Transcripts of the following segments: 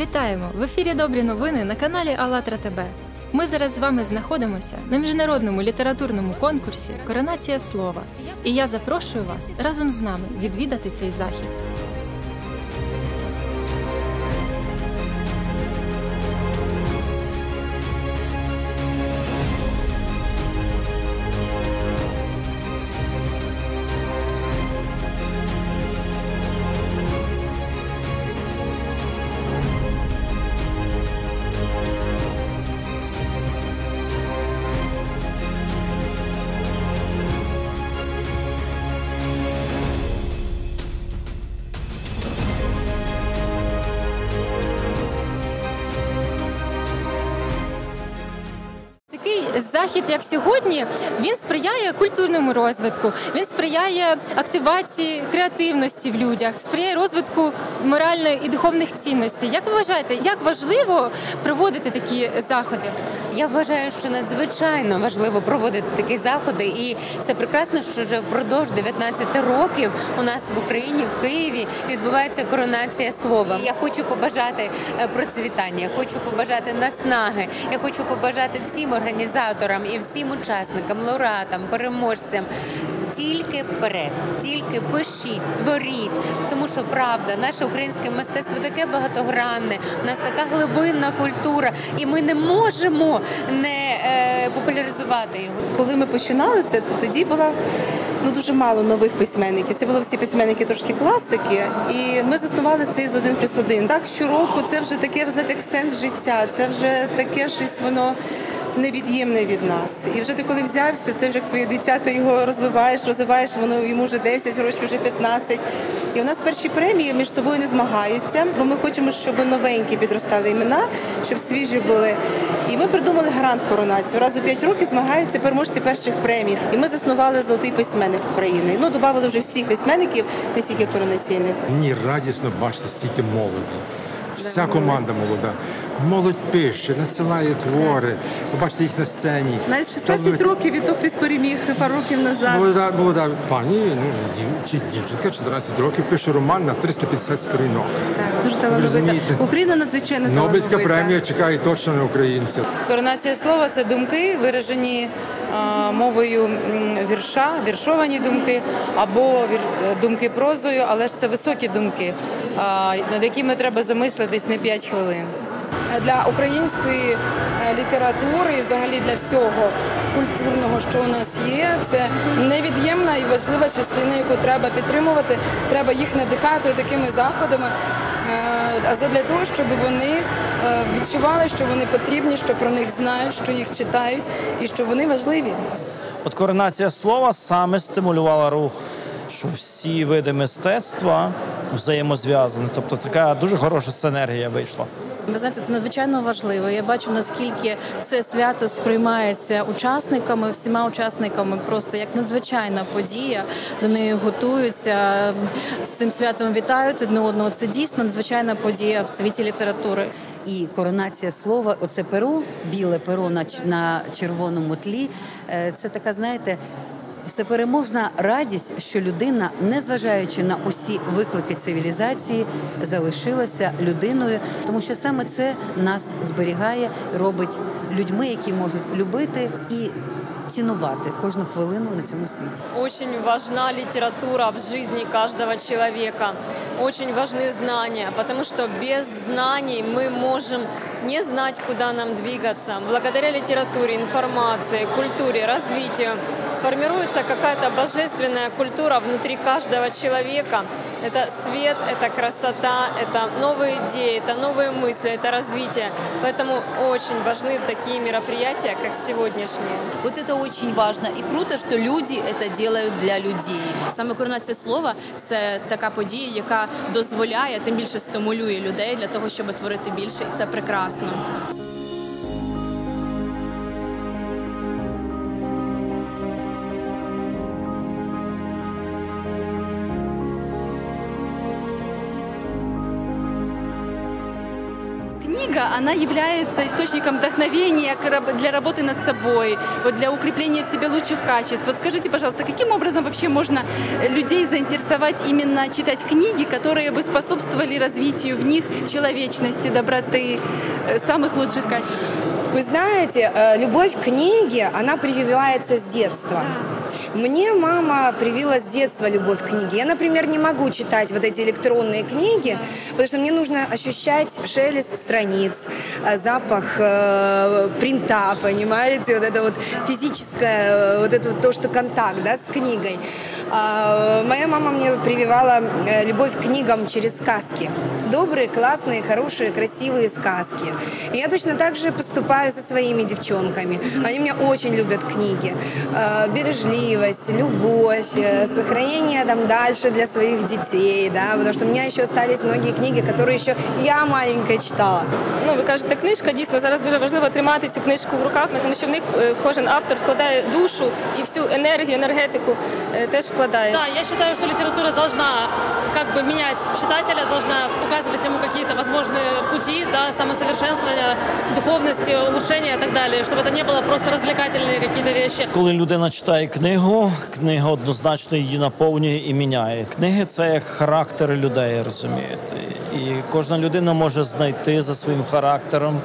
Вітаємо! В ефірі Добрі новини на каналі АЛЛАТРА ТБ. Ми зараз з вами знаходимося на міжнародному літературному конкурсі Коронація слова. І я запрошую вас разом з нами відвідати цей захід. Захід, як сьогодні, він сприяє культурному розвитку, він сприяє активації креативності в людях, сприяє розвитку моральної і духовних цінностей. Як ви вважаєте, як важливо проводити такі заходи? Я вважаю, що надзвичайно важливо проводити такі заходи, і це прекрасно, що вже впродовж 19 років у нас в Україні, в Києві, відбувається коронація слова. Я хочу побажати е, процвітання, хочу побажати наснаги, я хочу побажати всім організаторам і всім учасникам, лауреатам, переможцям. Тільки вперед, тільки пишіть, творіть, тому що правда, наше українське мистецтво таке багатогранне, у нас така глибинна культура, і ми не можемо не е, популяризувати його. Коли ми починали це, то тоді було ну дуже мало нових письменників. Це були всі письменники трошки класики, і ми заснували цей з один плюс один. Так щороку це вже таке знаєте, як сенс життя. Це вже таке щось воно. Невід'ємне від нас, і вже ти коли взявся, це вже як твоє дитя, ти його розвиваєш, розвиваєш, воно йому вже 10 років, вже 15. І у нас перші премії між собою не змагаються, бо ми хочемо, щоб новенькі підростали імена, щоб свіжі були. І ми придумали грант коронацію. Раз у 5 років змагаються переможці перших премій. І ми заснували золотий письменник України. Ну додали вже всіх письменників, не тільки коронаційних. Мені радісно бачити стільки молоді. Вся команда молода. Молодь пише, надсилає твори, побачите їх на сцені. Навіть 16 років і то хтось переміг пару років назад. Молода, молода пані, ну, дів, чи дівчинка, 14 років, пише роман на 350 сторінок. Так, дуже талановита. Україна надзвичайно Нобелівська талановита. премія чекає точно на українців. Коронація слова це думки, виражені а, мовою вірша, віршовані думки або вір- е, думки прозою, але ж це високі думки, а, над якими треба замислитись не 5 хвилин. Для української е, літератури і взагалі для всього культурного, що у нас є, це невід'ємна і важлива частина, яку треба підтримувати. Треба їх надихати такими заходами. е, А задля того, щоб вони е, відчували, що вони потрібні, що про них знають, що їх читають і що вони важливі. От коронація слова саме стимулювала рух, що всі види мистецтва взаємозв'язані. Тобто така дуже хороша синергія вийшла. Ви знаєте, це надзвичайно важливо. Я бачу наскільки це свято сприймається учасниками, всіма учасниками, просто як надзвичайна подія. До неї готуються з цим святом вітають одне одного. Це дійсно надзвичайна подія в світі літератури. І коронація слова, оце перо, біле перо на, на червоному тлі. е, Це така, знаєте, всепереможна радість, що людина, незважаючи на усі виклики цивілізації, залишилася людиною, тому що саме це нас зберігає, робить людьми, які можуть любити і цінувати кожну хвилину на цьому світі. Очень важна литература в жизни каждого человека. Очень важны знания, потому что без знаний мы можем не знать, куда нам двигаться. Благодаря литературе, информации, культуре, развитию формируется какая-то божественная культура внутри каждого человека. Это свет, это красота, это новые идеи, это новые мысли, это развитие. Поэтому очень важны такие мероприятия, как сегодняшние. Вот это очень важно. И круто, что люди это делают для людей. Саме коронація слова це така подія, яка дозволяє, тим більше стимулює людей для того, щоб творити більше, і це прекрасно. Книга, она является источником вдохновения для работы над собой, вот для укрепления в себе лучших качеств. Вот скажите, пожалуйста, каким образом вообще можно людей заинтересовать именно читать книги, которые бы способствовали развитию в них человечности, доброты, э, самых лучших качеств? Вы знаете, э, любовь к книге, она прививается с детства. Мне мама привила с детства любовь к книге. Я, например, не могу читать вот эти электронные книги, потому что мне нужно ощущать шелест страниц, э, запах э, принта, понимаете, вот это вот физическое, э, вот это вот то, что контакт, да, с книгой. А, моя мама мне прививала э, любовь к книгам через сказки. Добрые, классные, хорошие, красивые сказки. И я точно так же поступаю со своими девчонками. Они меня очень любят книги. Э, Бережливость, любовь, э, сохранение там дальше для своих детей, да, потому что у меня еще остались многие книги, которые еще я маленькая читала. Ну, ви кажете, книжка дійсно зараз дуже важливо тримати цю книжку в руках, тому що в них е, кожен автор вкладає душу і всю енергію, енергетику е, теж вкладає. Да, я считаю, что литература должна как бы менять читателя, должна указывать ему какие-то возможные пути, да, самосовершенствования, духовности, улучшения и так далее, чтобы это не было просто развлекательные какие-то вещи. Коли людина читає книгу, книга однозначно її наповнює і міняє. Книги це як характери людей, розумієте. І кожна людина може знайти за своїм характером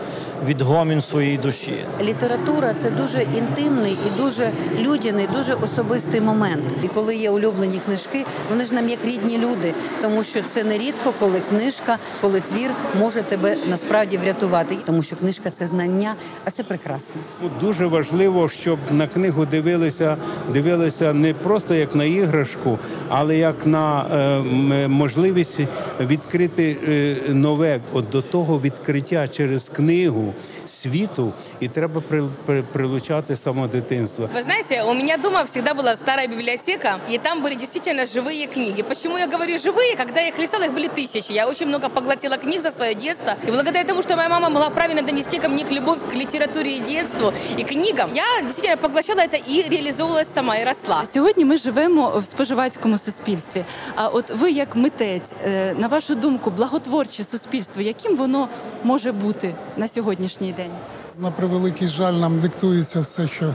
відгомін своїй душі. Література це дуже інтимний і дуже людяний, дуже особистий момент. І коли є улюблені книжки, вони ж нам як рідні люди, тому що це не рідко, коли книжка, коли твір може тебе насправді врятувати, тому що книжка це знання, а це прекрасно. Ну, Дуже важливо, щоб на книгу дивилися, дивилися не просто як на іграшку, але як на е, можливість відкрити е, нове от до того відкриття через книгу світу, і треба при, при, прилучати само дитинство. Вы знаете, у меня дома всегда была старая библиотека, и там были действительно живые книги. Почему я говорю живые? Когда я их листала, их были тысячи. Я очень много поглотила книг за свое детство. И благодаря тому, что моя мама могла правильно донести ко мне к любовь к литературе и детству, и книгам, я действительно поглощала это и реализовывалась сама, и росла. Сьогодні ми живемо в споживацькому суспільстві. А от ви, як митець, е, на вашу думку, благотворче суспільство, яким воно може бути на Сьогоднішній день? На превеликий жаль, нам диктується все, що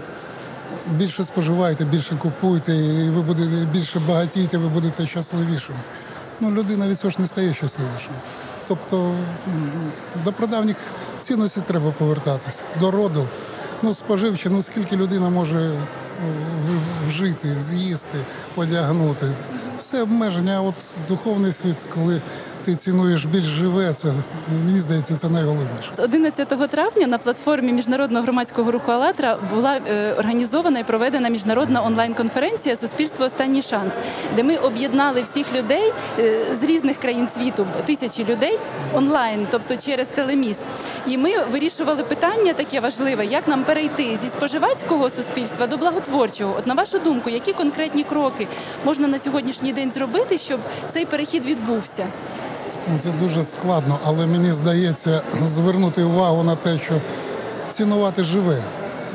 більше споживайте, більше купуйте, і ви будете більше багатієте, ви будете щасливішим. Ну, людина від цього ж не стає щасливішим. Тобто до прадавніх цінностей треба повертатися, до роду. Ну, споживче, ну скільки людина може ну, вжити, з'їсти, одягнути. Все обмеження, а от духовний світ, коли ти цінуєш більш живе, це мені здається, це найголовніше. 11 травня на платформі міжнародного громадського руху «АЛЛАТРА» була е, організована і проведена міжнародна онлайн-конференція Суспільство Останній шанс, де ми об'єднали всіх людей е, з різних країн світу, тисячі людей онлайн, тобто через телеміст. І ми вирішували питання таке важливе, як нам перейти зі споживацького суспільства до благотворчого. От на вашу думку, які конкретні кроки можна на сьогоднішній день зробити, щоб цей перехід відбувся? Ну, Це дуже складно, але мені здається звернути увагу на те, що цінувати живе.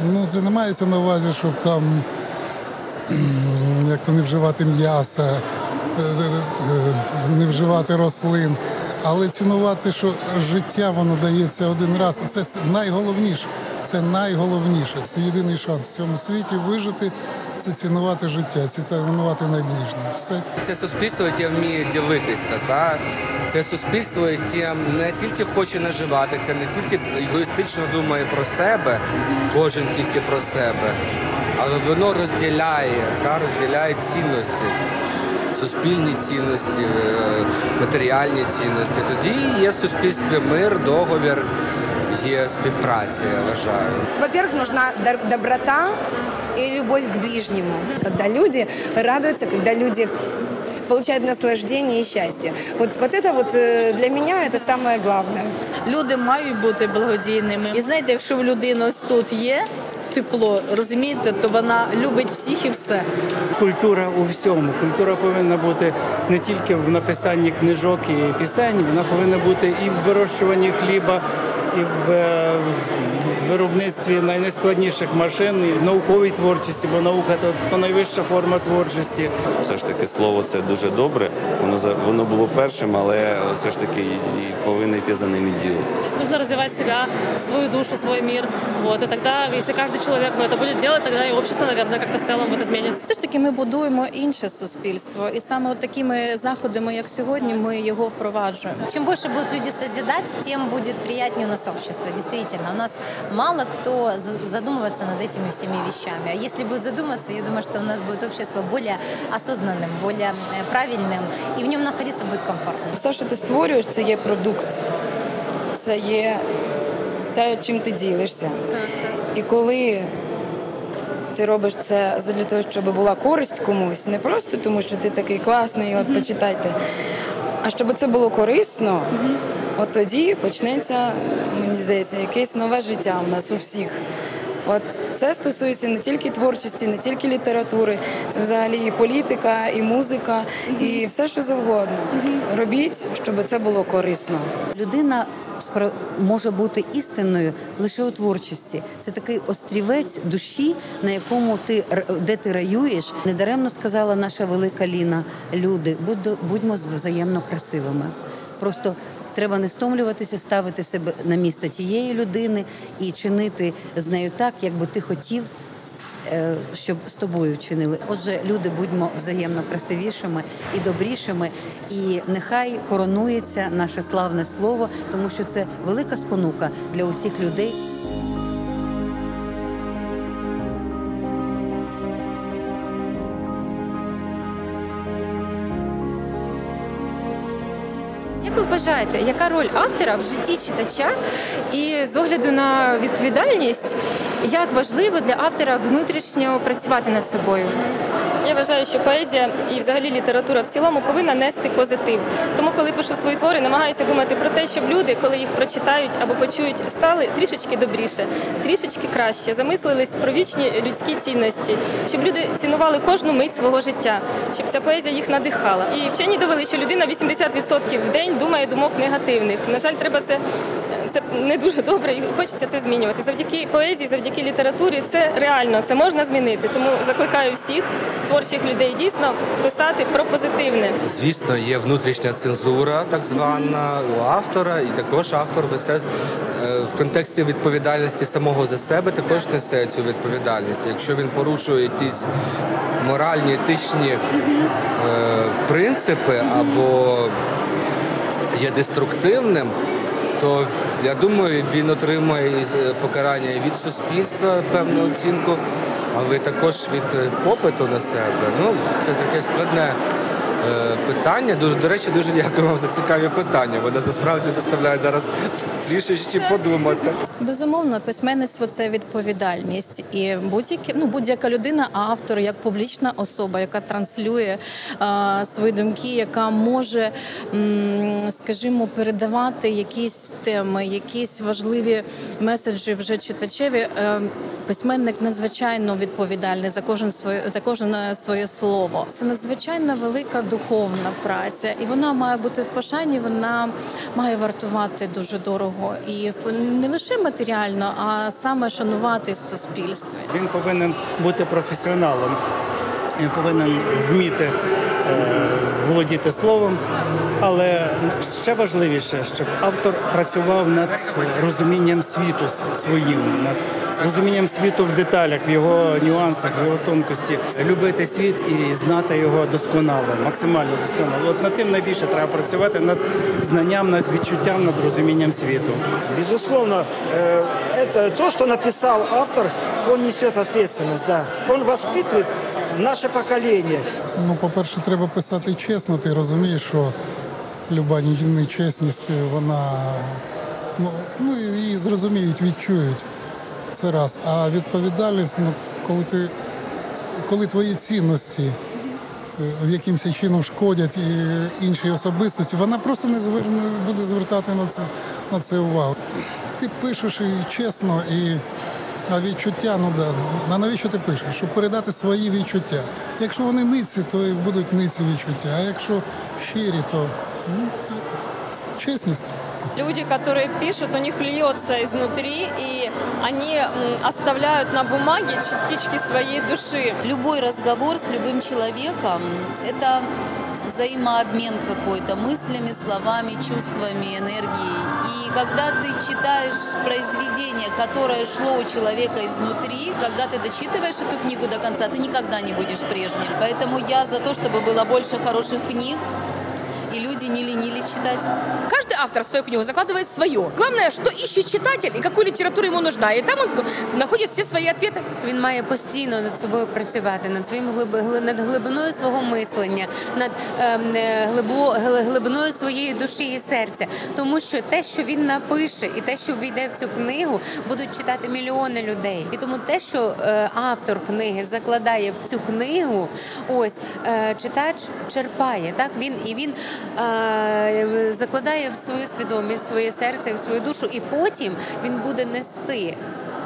Ну, це не мається на увазі, щоб там як то не вживати м'яса, е, е, е, не вживати рослин, але цінувати, що життя воно дається один раз. Це найголовніше. Це найголовніше. Це єдиний шанс в цьому світі вижити. Це цінувати життя, це цінувати найближнього. Все Це суспільство, яке вміє ділитися. Та? Це суспільство, яке не тільки хоче наживатися, не тільки егоїстично думає про себе, кожен тільки про себе, але воно розділяє, та? розділяє цінності. Суспільні цінності, е, матеріальні цінності. Тоді є в суспільстві мир, договір, є співпраця, я вважаю. Во-первых, нужна доброта и любовь к ближнему. Когда люди радуются, когда люди получают наслаждение и счастье. Вот, вот это вот э, для меня это самое главное. Люди мають бути благодійними. І знаєте, якщо в людини ось тут є тепло, розумієте, то вона любить всіх і все. Культура у всьому. Культура повинна бути не тільки в написанні книжок і пісень, вона повинна бути і в вирощуванні хліба, і в, виробництві найскладніших машин, і науковій творчості, бо наука то, то найвища форма творчості. Все ж таки слово це дуже добре. Воно за- воно було першим, але все ж таки і- повинно йти за ним і діло. Нужно развивать себя, свою душу, свой мир. Вот. И тогда, если каждый человек ну, это будет делать, тогда и общество, наверное, как-то в целом вот изменится. Все ж таки ми будуємо інше суспільство, і саме от такими заходами, як сьогодні, ми його впроваджуємо. Чем больше будут люди созидать, тем будет приятнее у нас общество. Действительно, у нас мало кто за- задумывается над этими всеми вещами. А если будет задуматься, я думаю, что у нас будет общество более осознанным, более э, правильным, и в нем находиться будет комфортно. Все, що ти створюєш, це є продукт. Це є те, чим ти ділишся. І коли ти робиш це для того, щоб була користь комусь, не просто тому, що ти такий класний, от почитайте, а щоб це було корисно, от тоді почнеться, мені здається, якесь нове життя у нас у всіх. От це стосується не тільки творчості, не тільки літератури, це взагалі і політика, і музика, і все, що завгодно. Робіть, щоб це було корисно. Людина може бути істинною лише у творчості. Це такий острівець душі, на якому ти де ти раюєш. Недаремно сказала наша велика Ліна. Люди, будь- будьмо взаємно красивими. Просто треба не стомлюватися, ставити себе на місце тієї людини і чинити з нею так, як би ти хотів. Е, Щоб з тобою чинили. Отже, люди будьмо взаємно красивішими і добрішими, і нехай коронується наше славне слово, тому що це велика спонука для усіх людей. Вважаєте, яка роль автора в житті читача і з огляду на відповідальність, як важливо для автора внутрішньо працювати над собою? Я вважаю, що поезія і взагалі література в цілому повинна нести позитив. Тому, коли пишу свої твори, намагаюся думати про те, щоб люди, коли їх прочитають або почують, стали трішечки добріше, трішечки краще, замислились про вічні людські цінності, щоб люди цінували кожну мить свого життя, щоб ця поезія їх надихала. І вчені довели, що людина 80% в день думає думок негативних. На жаль, треба це. Це не дуже добре, і хочеться це змінювати. Завдяки поезії, завдяки літературі, це реально, це можна змінити. Тому закликаю всіх творчих людей дійсно писати про позитивне. Звісно, є внутрішня цензура, так звана у автора, і також автор весе е, в контексті відповідальності самого за себе, також несе цю відповідальність. Якщо він порушує якісь моральні, етичні е, принципи або є деструктивним, то я думаю, він отримає е, покарання від суспільства певну оцінку, але також від е, попиту на себе. Ну, це таке складне питання. Дуже, до речі, дуже дякую вам за цікаві питання. Вони насправді заставляють зараз трішечки подумати. Безумовно, письменництво це відповідальність, і будь-які ну будь-яка людина, а автор як публічна особа, яка транслює е, свої думки, яка може, м, скажімо, передавати якісь теми, якісь важливі меседжі вже читачеві. Е, письменник надзвичайно відповідальний за кожен своє за кожне своє слово. Це надзвичайно велика духовна праця, і вона має бути в пошані. Вона має вартувати дуже дорого і не лише матеріально, а саме шанувати в суспільстві. Він повинен бути професіоналом. Він повинен вміти е, володіти словом, але ще важливіше, щоб автор працював над розумінням світу своїм, над розумінням світу в деталях, в його нюансах, в його тонкості, любити світ і знати його досконало, максимально досконало. От над тим найбільше треба працювати над знанням, над відчуттям, над розумінням світу. Безусловно, э, это то, что написал автор, он несет ответственность, да. Он воспитывает наше поколение. Ну, по-перше, треба писати чесно. Ти розумієш, що люба нечесність, вона ну, ну її зрозуміють, відчують. Це раз. А відповідальність, ну, коли ти коли твої цінності е, якимось чином шкодять і іншій особистості, вона просто не, звер... не буде звертати на це, на це увагу. Ти пишеш і чесно, і а відчуття, ну да, на навіщо ти пишеш? Щоб передати свої відчуття. Якщо вони ниці, то і будуть ниці відчуття. А якщо щирі, то ну, так от. чесність. Люди, которые пишут, у них льется изнутри, и они оставляют на бумаге частички своей души. Любой разговор с любым человеком – это взаимообмен какой-то мыслями, словами, чувствами, энергией. И когда ты читаешь произведение, которое шло у человека изнутри, когда ты дочитываешь эту книгу до конца, ты никогда не будешь прежним. Поэтому я за то, чтобы было больше хороших книг, и люди не ленились читать. Каждый автор в свою книгу закладывает свое. Главное, что ищет читатель и какую литературу ему нужна. И там он находит все свои ответы. Він має постійно над собою працювати, над своїм глиби, гли- над глибиною свого мислення, над ем, е, глибо, гли- глибиною своєї душі і серця. Тому що те, що він напише, і те, що війде в цю книгу, будуть читати мільйони людей. І тому те, що е, автор книги закладає в цю книгу, ось е, читач черпає. Так він і він е, закладає в свою свідомість, своє серце, свою душу, і потім він буде нести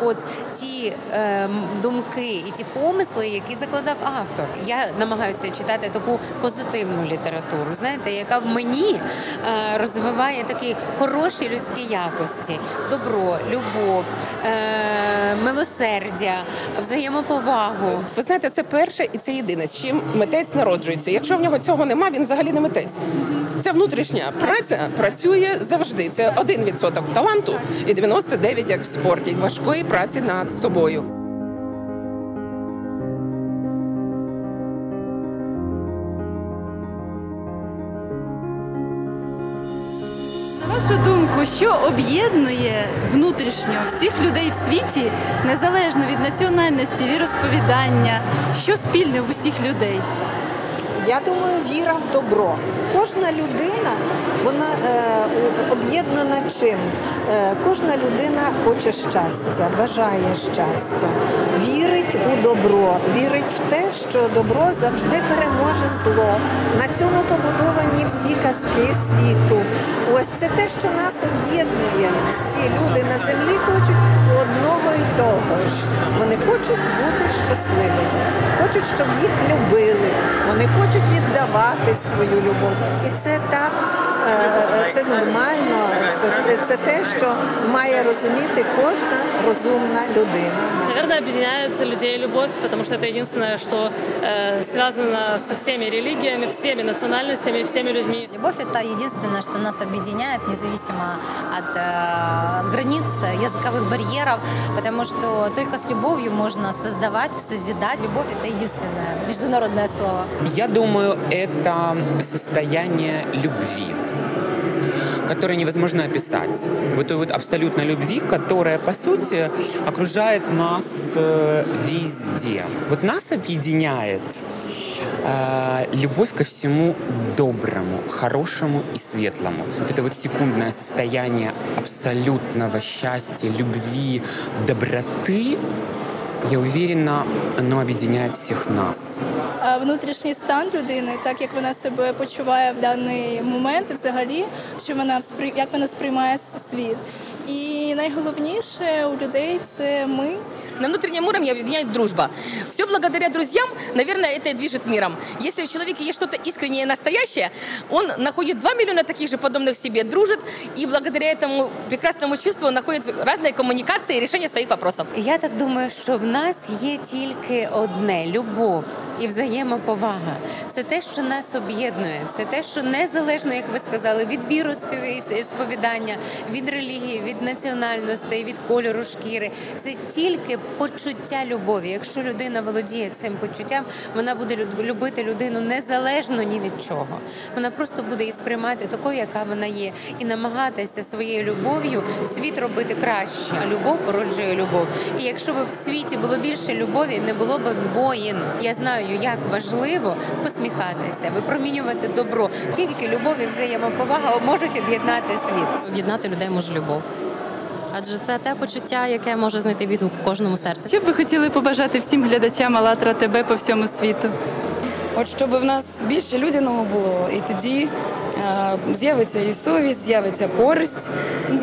от ті е, думки і ті помисли, які закладав автор. Я намагаюся читати таку позитивну літературу, знаєте, яка в мені е, розвиває такі хороші людські якості: добро, любов, е, милосердя, взаємоповагу. Ви знаєте, це перше і це єдине, з чим митець народжується. Якщо в нього цього нема, він взагалі не митець. Це внутрішня праця працює завжди. Це 1% таланту і 99% як в спорті, важкої праці над собою. На вашу думку, що об'єднує внутрішньо всіх людей в світі, незалежно від національності, віросповідання, що спільне в усіх людей? Я думаю, віра в добро. Кожна людина вона об'єднана чим? Е, кожна людина хоче щастя, бажає щастя, вірить у добро, вірить в те, що добро завжди переможе зло. На цьому побудовані всі казки світу. Ось це те, що нас об'єднує. Всі люди на землі хочуть одного і того ж. Вони хочуть бути щасливими, хочуть, щоб їх любили. Вони хочуть віддавати свою любов. І це так, це нормально. Це, це те, що має розуміти кожна розумна людина. Наверное, объединяет людей любовь, потому что это единственное, что э, связано со всеми религиями, всеми национальностями, всеми людьми. Любовь – это единственное, что нас объединяет, независимо от э, границ, языковых барьеров, потому что только с любовью можно создавать, созидать. Любовь – это единственное международное слово. Я думаю, это состояние любви которое невозможно описать. Вот той вот абсолютной любви, которая, по сути, окружает нас э, везде. Вот нас объединяет э, любовь ко всему доброму, хорошему и светлому. Вот это вот секундное состояние абсолютного счастья, любви, доброты, я уверена, оно объединяет всех нас. Внутрішній стан людини, так як вона себе почуває в даний момент, взагалі, що вона як вона сприймає світ. І найголовніше у людей це ми. На внутреннем уровне объединяет дружба. Все благодаря друзьям, наверное, это и движет миром. Если у человека есть что-то искреннее и настоящее, он находит 2 миллиона таких же подобных себе, дружит, и благодаря этому прекрасному чувству находит разные коммуникации и решение своих вопросов. Я так думаю, що в нас є тільки одне любов і взаємоповага. Це те, що нас об'єднує, це те, що незалежно, як ви сказали, від віросповідання, від релігії, від національностей, від кольору шкіри. Це тільки почуття любові. Якщо людина володіє цим почуттям, вона буде любити людину незалежно ні від чого. Вона просто буде її сприймати такою, яка вона є, і намагатися своєю любов'ю світ робити краще. А любов породжує любов. І якщо б в світі було більше любові, не було б воїн. Я знаю, як важливо посміхатися, випромінювати добро. Тільки любов і взаємоповага можуть об'єднати світ. Об'єднати людей може любов. Адже це те почуття, яке може знайти відгук в кожному серці. Що б ви хотіли побажати всім глядачам «АЛЛАТРА ТБ» по всьому світу? От щоб в нас більше людяного було, і тоді е, з'явиться і совість, з'явиться користь,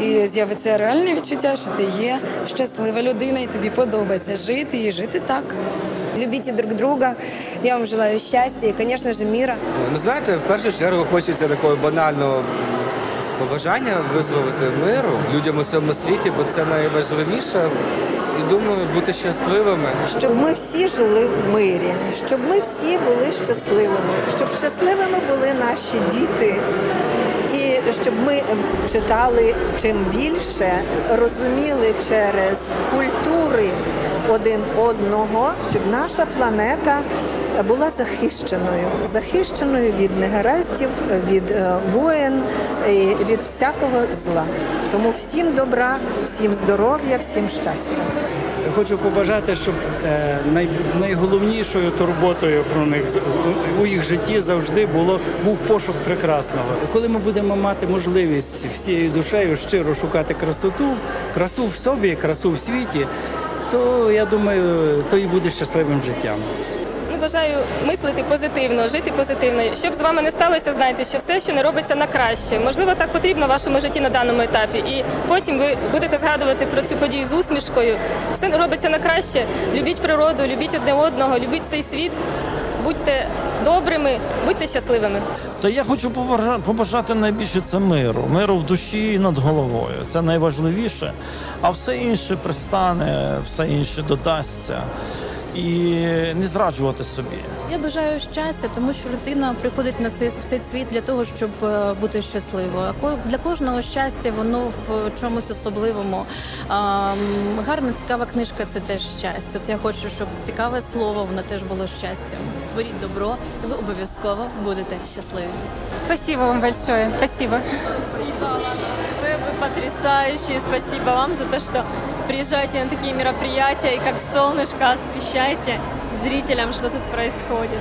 і з'явиться реальне відчуття, що ти є щаслива людина, і тобі подобається жити і жити так. Любите друг друга. Я вам желаю счастья и, конечно же, мира. Ну знаєте, в першу чергу хочеться такого банального побажання висловити миру людям у всьому світі, бо це найважливіше. І думаю, бути щасливими. щоб ми всі жили в мирі, щоб ми всі були щасливими, щоб щасливими були наші діти. І щоб ми читали чим більше, розуміли через культури один одного, щоб наша планета була захищеною, захищеною від негараздів, від е, воєн, від всякого зла. Тому всім добра, всім здоров'я, всім щастя. Хочу побажати, щоб е, най, найголовнішою турботою про них у їх житті завжди було був пошук прекрасного. Коли ми будемо мати можливість всією душею щиро шукати красоту, красу в собі, красу в світі, то я думаю, то і буде щасливим життям. Бажаю мислити позитивно, жити позитивно. Щоб з вами не сталося, знайте, що все, що не робиться на краще. Можливо, так потрібно в вашому житті на даному етапі. І потім ви будете згадувати про цю подію з усмішкою. Все робиться на краще. Любіть природу, любіть одне одного, любіть цей світ. Будьте добрими, будьте щасливими. Та я хочу побажати найбільше це миру, миру в душі і над головою. Це найважливіше, а все інше пристане, все інше додасться. І не зраджувати собі. Я бажаю щастя, тому що людина приходить на цей цей світ для того, щоб е, бути щасливою. А ко- для кожного щастя воно в чомусь особливому. А, гарна, цікава книжка це теж щастя. От я хочу, щоб цікаве слово воно теж було щастям. Творіть добро, і ви обов'язково будете щасливі. Спасибо вам большое. Спасибо. Спасибо. Вы, вы потрясающие. Спасибо вам за то, что приезжаете на такие мероприятия и как солнышко освещайте зрителям, что тут происходит.